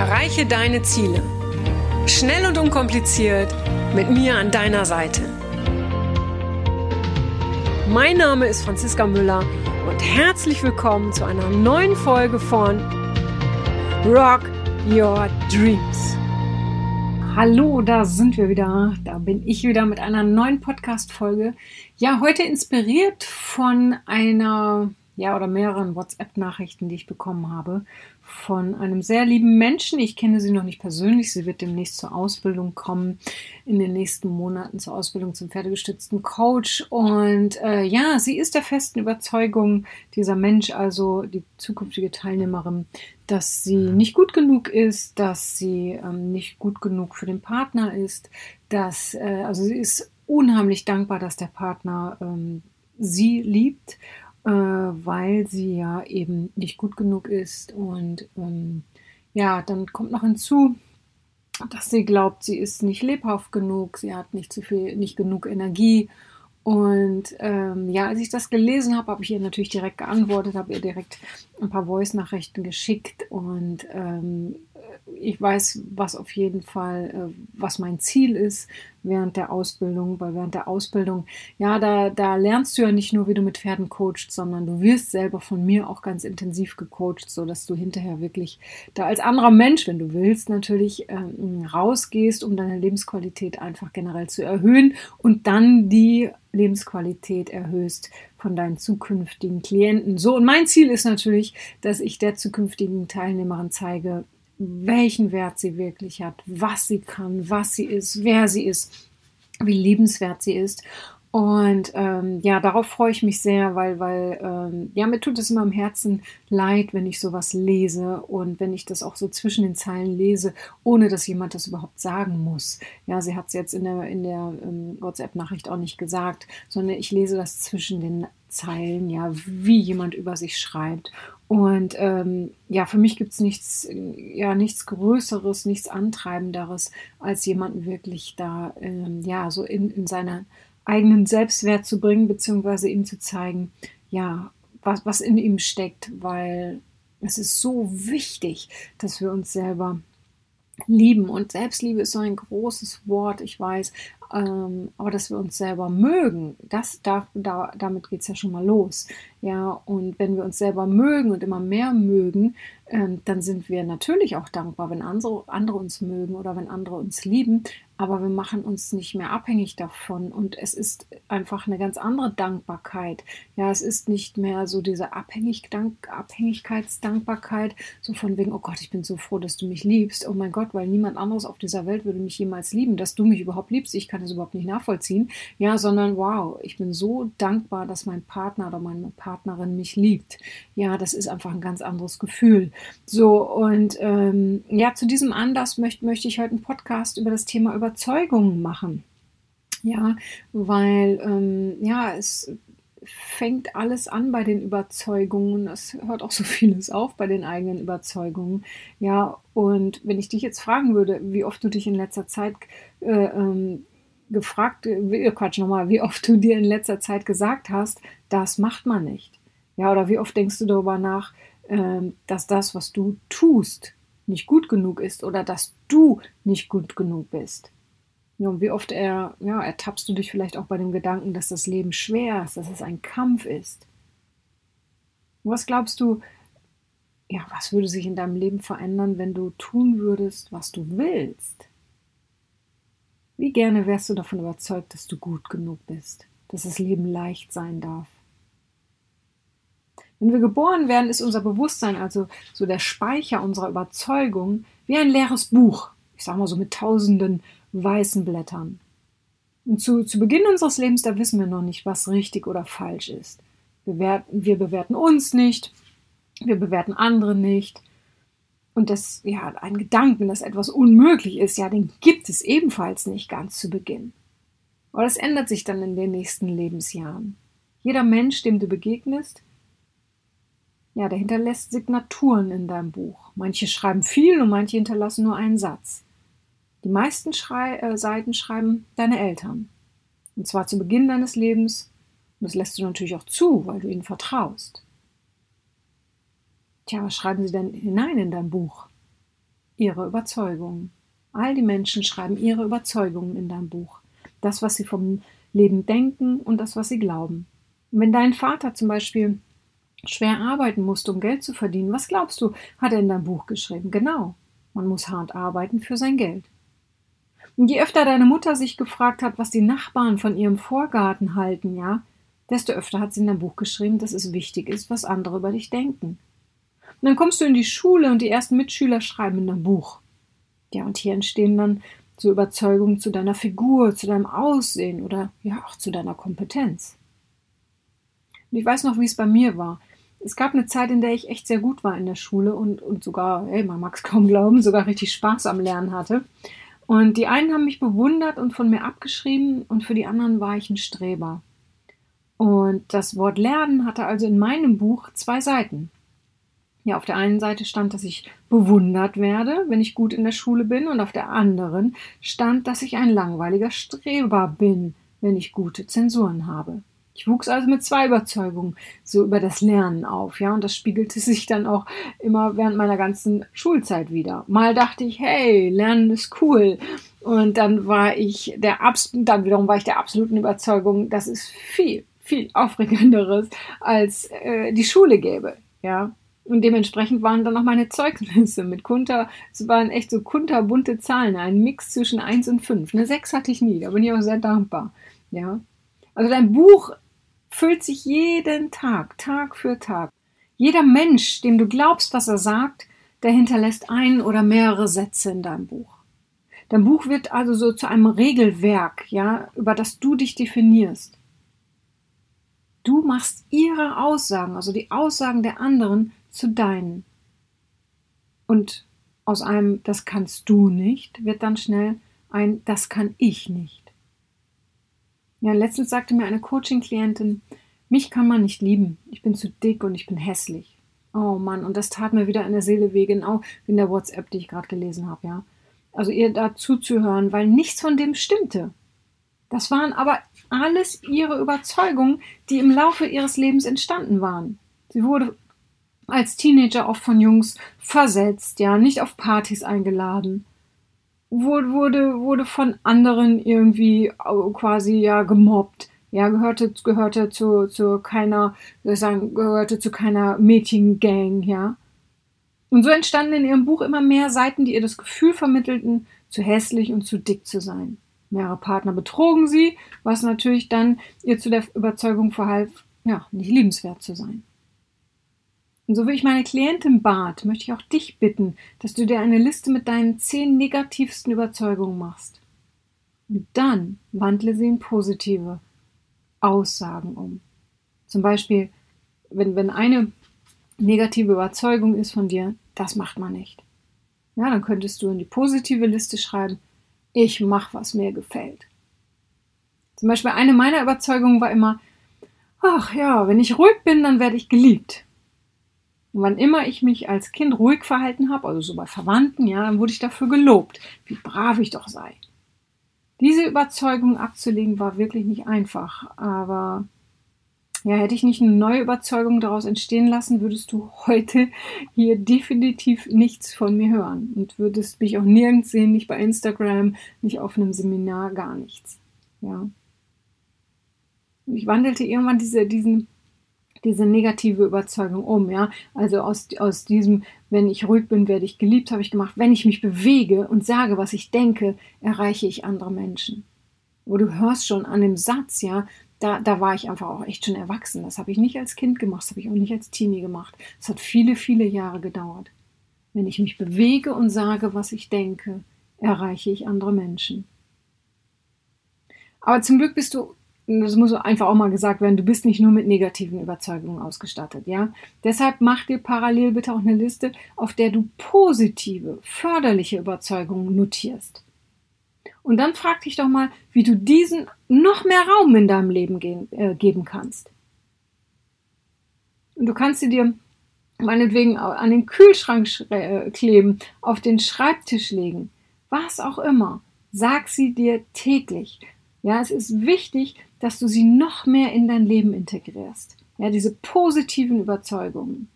Erreiche deine Ziele. Schnell und unkompliziert mit mir an deiner Seite. Mein Name ist Franziska Müller und herzlich willkommen zu einer neuen Folge von Rock Your Dreams. Hallo, da sind wir wieder. Da bin ich wieder mit einer neuen Podcast-Folge. Ja, heute inspiriert von einer ja, oder mehreren WhatsApp-Nachrichten, die ich bekommen habe von einem sehr lieben Menschen. Ich kenne sie noch nicht persönlich. Sie wird demnächst zur Ausbildung kommen, in den nächsten Monaten zur Ausbildung zum pferdegestützten Coach. Und äh, ja, sie ist der festen Überzeugung, dieser Mensch, also die zukünftige Teilnehmerin, dass sie nicht gut genug ist, dass sie ähm, nicht gut genug für den Partner ist, dass, äh, also sie ist unheimlich dankbar, dass der Partner ähm, sie liebt äh, weil sie ja eben nicht gut genug ist. Und ähm, ja, dann kommt noch hinzu, dass sie glaubt, sie ist nicht lebhaft genug, sie hat nicht zu viel, nicht genug Energie. Und ähm, ja, als ich das gelesen habe, habe ich ihr natürlich direkt geantwortet, habe ihr direkt ein paar Voice-Nachrichten geschickt und ähm, ich weiß, was auf jeden Fall, äh, was mein Ziel ist während der Ausbildung, weil während der Ausbildung, ja, da, da lernst du ja nicht nur, wie du mit Pferden coachst, sondern du wirst selber von mir auch ganz intensiv gecoacht, so dass du hinterher wirklich da als anderer Mensch, wenn du willst, natürlich ähm, rausgehst, um deine Lebensqualität einfach generell zu erhöhen und dann die Lebensqualität erhöhst von deinen zukünftigen Klienten. So, und mein Ziel ist natürlich, dass ich der zukünftigen Teilnehmerin zeige, welchen Wert sie wirklich hat, was sie kann, was sie ist, wer sie ist, wie liebenswert sie ist. Und ähm, ja, darauf freue ich mich sehr, weil, weil ähm, ja, mir tut es immer im Herzen leid, wenn ich sowas lese und wenn ich das auch so zwischen den Zeilen lese, ohne dass jemand das überhaupt sagen muss. Ja, sie hat es jetzt in der, in der ähm, WhatsApp-Nachricht auch nicht gesagt, sondern ich lese das zwischen den Zeilen, ja, wie jemand über sich schreibt. Und ähm, ja, für mich gibt es nichts, ja, nichts Größeres, nichts Antreibenderes, als jemanden wirklich da, ähm, ja, so in, in seiner eigenen Selbstwert zu bringen, beziehungsweise ihm zu zeigen, ja, was, was in ihm steckt, weil es ist so wichtig, dass wir uns selber lieben. Und Selbstliebe ist so ein großes Wort, ich weiß, ähm, aber dass wir uns selber mögen, das darf, da, damit geht es ja schon mal los. Ja, und wenn wir uns selber mögen und immer mehr mögen, ähm, dann sind wir natürlich auch dankbar, wenn andere, andere uns mögen oder wenn andere uns lieben aber wir machen uns nicht mehr abhängig davon und es ist einfach eine ganz andere Dankbarkeit. Ja, es ist nicht mehr so diese Abhängig Abhängigkeitsdankbarkeit, so von wegen, oh Gott, ich bin so froh, dass du mich liebst. Oh mein Gott, weil niemand anderes auf dieser Welt würde mich jemals lieben, dass du mich überhaupt liebst. Ich kann das überhaupt nicht nachvollziehen. Ja, sondern wow, ich bin so dankbar, dass mein Partner oder meine Partnerin mich liebt. Ja, das ist einfach ein ganz anderes Gefühl. So, und ähm, ja, zu diesem Anlass möchte, möchte ich heute einen Podcast über das Thema über Überzeugungen machen. Ja, weil ähm, ja, es fängt alles an bei den Überzeugungen. Es hört auch so vieles auf bei den eigenen Überzeugungen. Ja, und wenn ich dich jetzt fragen würde, wie oft du dich in letzter Zeit äh, ähm, gefragt, äh, Quatsch nochmal, wie oft du dir in letzter Zeit gesagt hast, das macht man nicht. Ja, oder wie oft denkst du darüber nach, dass das, was du tust, nicht gut genug ist oder dass du nicht gut genug bist. Ja, und wie oft er, ja, ertappst du dich vielleicht auch bei dem Gedanken, dass das Leben schwer ist, dass es ein Kampf ist. was glaubst du, ja, was würde sich in deinem Leben verändern, wenn du tun würdest, was du willst? Wie gerne wärst du davon überzeugt, dass du gut genug bist, dass das Leben leicht sein darf? Wenn wir geboren werden, ist unser Bewusstsein, also so der Speicher unserer Überzeugung, wie ein leeres Buch. Ich sag mal so mit tausenden weißen Blättern. Und zu, zu Beginn unseres Lebens, da wissen wir noch nicht, was richtig oder falsch ist. Wir, bewerten, wir bewerten uns nicht, wir bewerten andere nicht. Und das, ja, ein Gedanken, dass etwas unmöglich ist, ja, den gibt es ebenfalls nicht ganz zu Beginn. Aber das ändert sich dann in den nächsten Lebensjahren. Jeder Mensch, dem du begegnest, ja, der hinterlässt Signaturen in deinem Buch. Manche schreiben viel und manche hinterlassen nur einen Satz. Die meisten Schrei äh, Seiten schreiben deine Eltern. Und zwar zu Beginn deines Lebens. Und das lässt du natürlich auch zu, weil du ihnen vertraust. Tja, was schreiben sie denn hinein in dein Buch? ihre Überzeugungen. All die Menschen schreiben ihre Überzeugungen in dein Buch. Das, was sie vom Leben denken und das, was sie glauben. Und wenn dein Vater zum Beispiel schwer arbeiten musste, um Geld zu verdienen, was glaubst du, hat er in dein Buch geschrieben? Genau. Man muss hart arbeiten für sein Geld. Und je öfter deine Mutter sich gefragt hat, was die Nachbarn von ihrem Vorgarten halten, ja, desto öfter hat sie in dein Buch geschrieben, dass es wichtig ist, was andere über dich denken. Und dann kommst du in die Schule und die ersten Mitschüler schreiben in dein Buch. Ja, und hier entstehen dann so Überzeugungen zu deiner Figur, zu deinem Aussehen oder ja auch zu deiner Kompetenz. Und ich weiß noch, wie es bei mir war. Es gab eine Zeit, in der ich echt sehr gut war in der Schule und, und sogar, ey, man mag es kaum glauben, sogar richtig Spaß am Lernen hatte. Und die einen haben mich bewundert und von mir abgeschrieben und für die anderen war ich ein Streber. Und das Wort Lernen hatte also in meinem Buch zwei Seiten. Ja, auf der einen Seite stand, dass ich bewundert werde, wenn ich gut in der Schule bin, und auf der anderen stand, dass ich ein langweiliger Streber bin, wenn ich gute Zensuren habe. Ich wuchs also mit zwei Überzeugungen so über das Lernen auf, ja, und das spiegelte sich dann auch immer während meiner ganzen Schulzeit wieder. Mal dachte ich, hey, Lernen ist cool. Und dann war ich der dann wiederum war ich der absoluten Überzeugung, dass es viel, viel aufregenderes als äh, die Schule gäbe, ja. Und dementsprechend waren dann auch meine Zeugnisse mit Kunter, es waren echt so kunterbunte Zahlen, ein Mix zwischen 1 und 5. Eine 6 hatte ich nie, da bin ich auch sehr dankbar. Ja. Also dein Buch füllt sich jeden Tag, Tag für Tag. Jeder Mensch, dem du glaubst, was er sagt, der hinterlässt ein oder mehrere Sätze in deinem Buch. Dein Buch wird also so zu einem Regelwerk, ja, über das du dich definierst. Du machst ihre Aussagen, also die Aussagen der anderen, zu deinen. Und aus einem Das kannst du nicht wird dann schnell ein Das kann ich nicht. Ja, letztens sagte mir eine Coaching-Klientin, mich kann man nicht lieben. Ich bin zu dick und ich bin hässlich. Oh Mann, und das tat mir wieder in der Seele weh, genau wie in der WhatsApp, die ich gerade gelesen habe, ja. Also ihr da zuzuhören, weil nichts von dem stimmte. Das waren aber alles ihre Überzeugungen, die im Laufe ihres Lebens entstanden waren. Sie wurde als Teenager oft von Jungs versetzt, ja, nicht auf Partys eingeladen. Wurde, wurde, wurde von anderen irgendwie quasi ja gemobbt. Ja, gehörte, gehörte zu, zu keiner, sagen, gehörte zu keiner Mädchengang, ja. Und so entstanden in ihrem Buch immer mehr Seiten, die ihr das Gefühl vermittelten, zu hässlich und zu dick zu sein. Mehrere Partner betrogen sie, was natürlich dann ihr zu der Überzeugung verhalf, ja, nicht liebenswert zu sein. Und so wie ich meine Klientin bat, möchte ich auch dich bitten, dass du dir eine Liste mit deinen zehn negativsten Überzeugungen machst. Und dann wandle sie in positive Aussagen um. Zum Beispiel, wenn, wenn eine negative Überzeugung ist von dir, das macht man nicht. Ja, dann könntest du in die positive Liste schreiben, ich mache, was mir gefällt. Zum Beispiel eine meiner Überzeugungen war immer, ach ja, wenn ich ruhig bin, dann werde ich geliebt. Und wann immer ich mich als Kind ruhig verhalten habe, also so bei Verwandten, ja, dann wurde ich dafür gelobt, wie brav ich doch sei. Diese Überzeugung abzulegen war wirklich nicht einfach, aber ja, hätte ich nicht eine neue Überzeugung daraus entstehen lassen, würdest du heute hier definitiv nichts von mir hören und würdest mich auch nirgends sehen, nicht bei Instagram, nicht auf einem Seminar, gar nichts. Ja. Ich wandelte irgendwann diese, diesen diese negative Überzeugung um, ja. Also aus, aus diesem, wenn ich ruhig bin, werde ich geliebt, habe ich gemacht. Wenn ich mich bewege und sage, was ich denke, erreiche ich andere Menschen. Wo du hörst schon an dem Satz, ja, da, da war ich einfach auch echt schon erwachsen. Das habe ich nicht als Kind gemacht, das habe ich auch nicht als Teenie gemacht. Das hat viele, viele Jahre gedauert. Wenn ich mich bewege und sage, was ich denke, erreiche ich andere Menschen. Aber zum Glück bist du das muss einfach auch mal gesagt werden, du bist nicht nur mit negativen Überzeugungen ausgestattet, ja. Deshalb mach dir parallel bitte auch eine Liste, auf der du positive, förderliche Überzeugungen notierst. Und dann frag dich doch mal, wie du diesen noch mehr Raum in deinem Leben gehen, äh, geben kannst. Und du kannst sie dir meinetwegen an den Kühlschrank äh, kleben, auf den Schreibtisch legen, was auch immer. Sag sie dir täglich. Ja, es ist wichtig, dass du sie noch mehr in dein Leben integrierst. Ja, diese positiven Überzeugungen.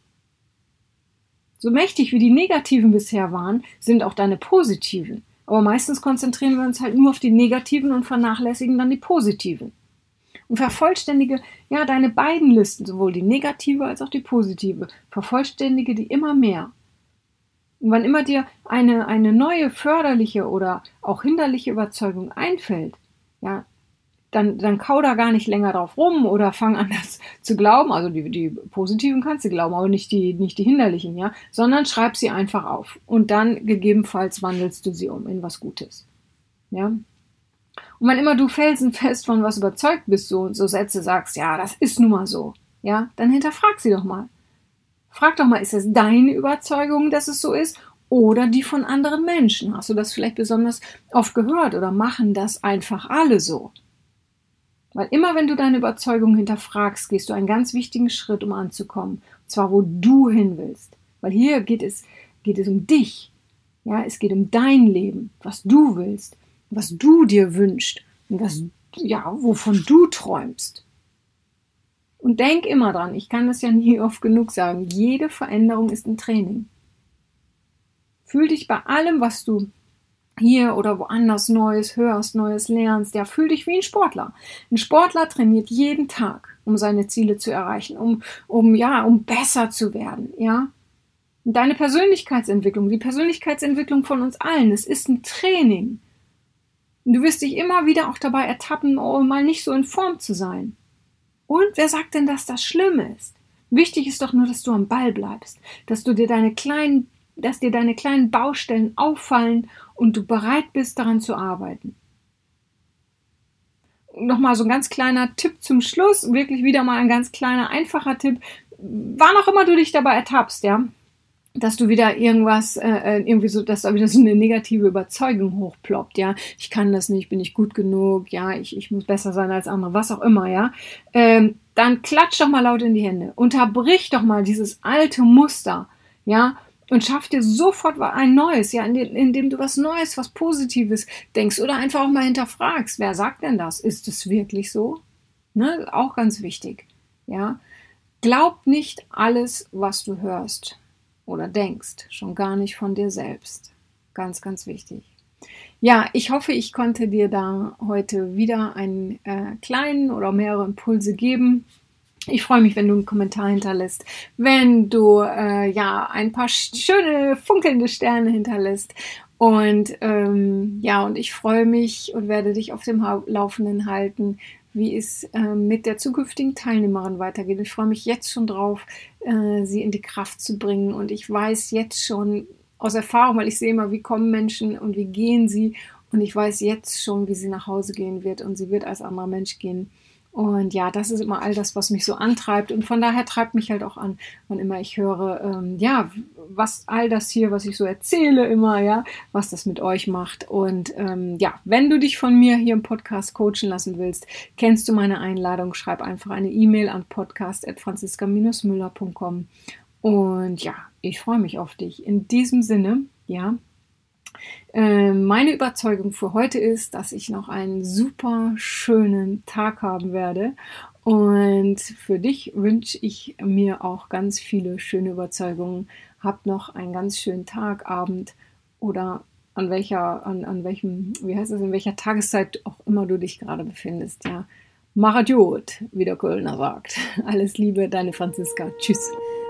So mächtig wie die negativen bisher waren, sind auch deine positiven. Aber meistens konzentrieren wir uns halt nur auf die negativen und vernachlässigen dann die positiven. Und vervollständige ja deine beiden Listen, sowohl die negative als auch die positive. Vervollständige die immer mehr. Und wann immer dir eine, eine neue förderliche oder auch hinderliche Überzeugung einfällt, ja, dann, dann kau da gar nicht länger drauf rum oder fang an, das zu glauben. Also die, die positiven kannst du glauben, aber nicht die, nicht die hinderlichen, ja, sondern schreib sie einfach auf. Und dann gegebenenfalls wandelst du sie um in was Gutes. Ja. Und wann immer du felsenfest von was überzeugt bist, so und so Sätze sagst, ja, das ist nun mal so, ja, dann hinterfrag sie doch mal. Frag doch mal, ist es deine Überzeugung, dass es so ist? Oder die von anderen Menschen? Hast du das vielleicht besonders oft gehört oder machen das einfach alle so? Weil immer wenn du deine Überzeugung hinterfragst, gehst du einen ganz wichtigen Schritt, um anzukommen. Und zwar, wo du hin willst. Weil hier geht es, geht es um dich. Ja, es geht um dein Leben, was du willst, was du dir wünschst und was, ja, wovon du träumst. Und denk immer dran, ich kann das ja nie oft genug sagen, jede Veränderung ist ein Training. Fühl dich bei allem, was du hier oder woanders Neues hörst, Neues lernst, ja, fühl dich wie ein Sportler. Ein Sportler trainiert jeden Tag, um seine Ziele zu erreichen, um, um, ja, um besser zu werden, ja. Deine Persönlichkeitsentwicklung, die Persönlichkeitsentwicklung von uns allen, es ist ein Training. Du wirst dich immer wieder auch dabei ertappen, oh, mal nicht so in Form zu sein. Und wer sagt denn, dass das schlimm ist? Wichtig ist doch nur, dass du am Ball bleibst, dass du dir deine kleinen dass dir deine kleinen Baustellen auffallen und du bereit bist, daran zu arbeiten. Nochmal so ein ganz kleiner Tipp zum Schluss, wirklich wieder mal ein ganz kleiner, einfacher Tipp. Wann auch immer du dich dabei ertappst, ja, dass du wieder irgendwas, äh, äh, irgendwie so, dass da wieder so eine negative Überzeugung hochploppt, ja, ich kann das nicht, bin ich gut genug, ja, ich, ich muss besser sein als andere, was auch immer, ja, ähm, dann klatsch doch mal laut in die Hände, unterbrich doch mal dieses alte Muster, ja, und schaff dir sofort ein neues, ja, indem du was Neues, was Positives denkst oder einfach auch mal hinterfragst, wer sagt denn das? Ist es wirklich so? Ne? Auch ganz wichtig, ja. Glaub nicht alles, was du hörst oder denkst, schon gar nicht von dir selbst. Ganz, ganz wichtig. Ja, ich hoffe, ich konnte dir da heute wieder einen äh, kleinen oder mehrere Impulse geben ich freue mich, wenn du einen Kommentar hinterlässt, wenn du äh, ja ein paar schöne funkelnde Sterne hinterlässt. Und ähm, ja, und ich freue mich und werde dich auf dem Laufenden halten, wie es äh, mit der zukünftigen Teilnehmerin weitergeht. Ich freue mich jetzt schon drauf, äh, sie in die Kraft zu bringen. Und ich weiß jetzt schon aus Erfahrung, weil ich sehe immer, wie kommen Menschen und wie gehen sie. Und ich weiß jetzt schon, wie sie nach Hause gehen wird. Und sie wird als anderer Mensch gehen. Und ja, das ist immer all das, was mich so antreibt. Und von daher treibt mich halt auch an, wann immer ich höre, ähm, ja, was all das hier, was ich so erzähle immer, ja, was das mit euch macht. Und ähm, ja, wenn du dich von mir hier im Podcast coachen lassen willst, kennst du meine Einladung, schreib einfach eine E-Mail an podcast.franziska-müller.com. Und ja, ich freue mich auf dich. In diesem Sinne, ja, meine Überzeugung für heute ist, dass ich noch einen super schönen Tag haben werde. Und für dich wünsche ich mir auch ganz viele schöne Überzeugungen. Hab noch einen ganz schönen Tag, Abend oder an welcher, an, an welchem, wie heißt es, in welcher Tageszeit auch immer du dich gerade befindest, ja. Maradiot, wie der Kölner sagt. Alles Liebe, deine Franziska. Tschüss.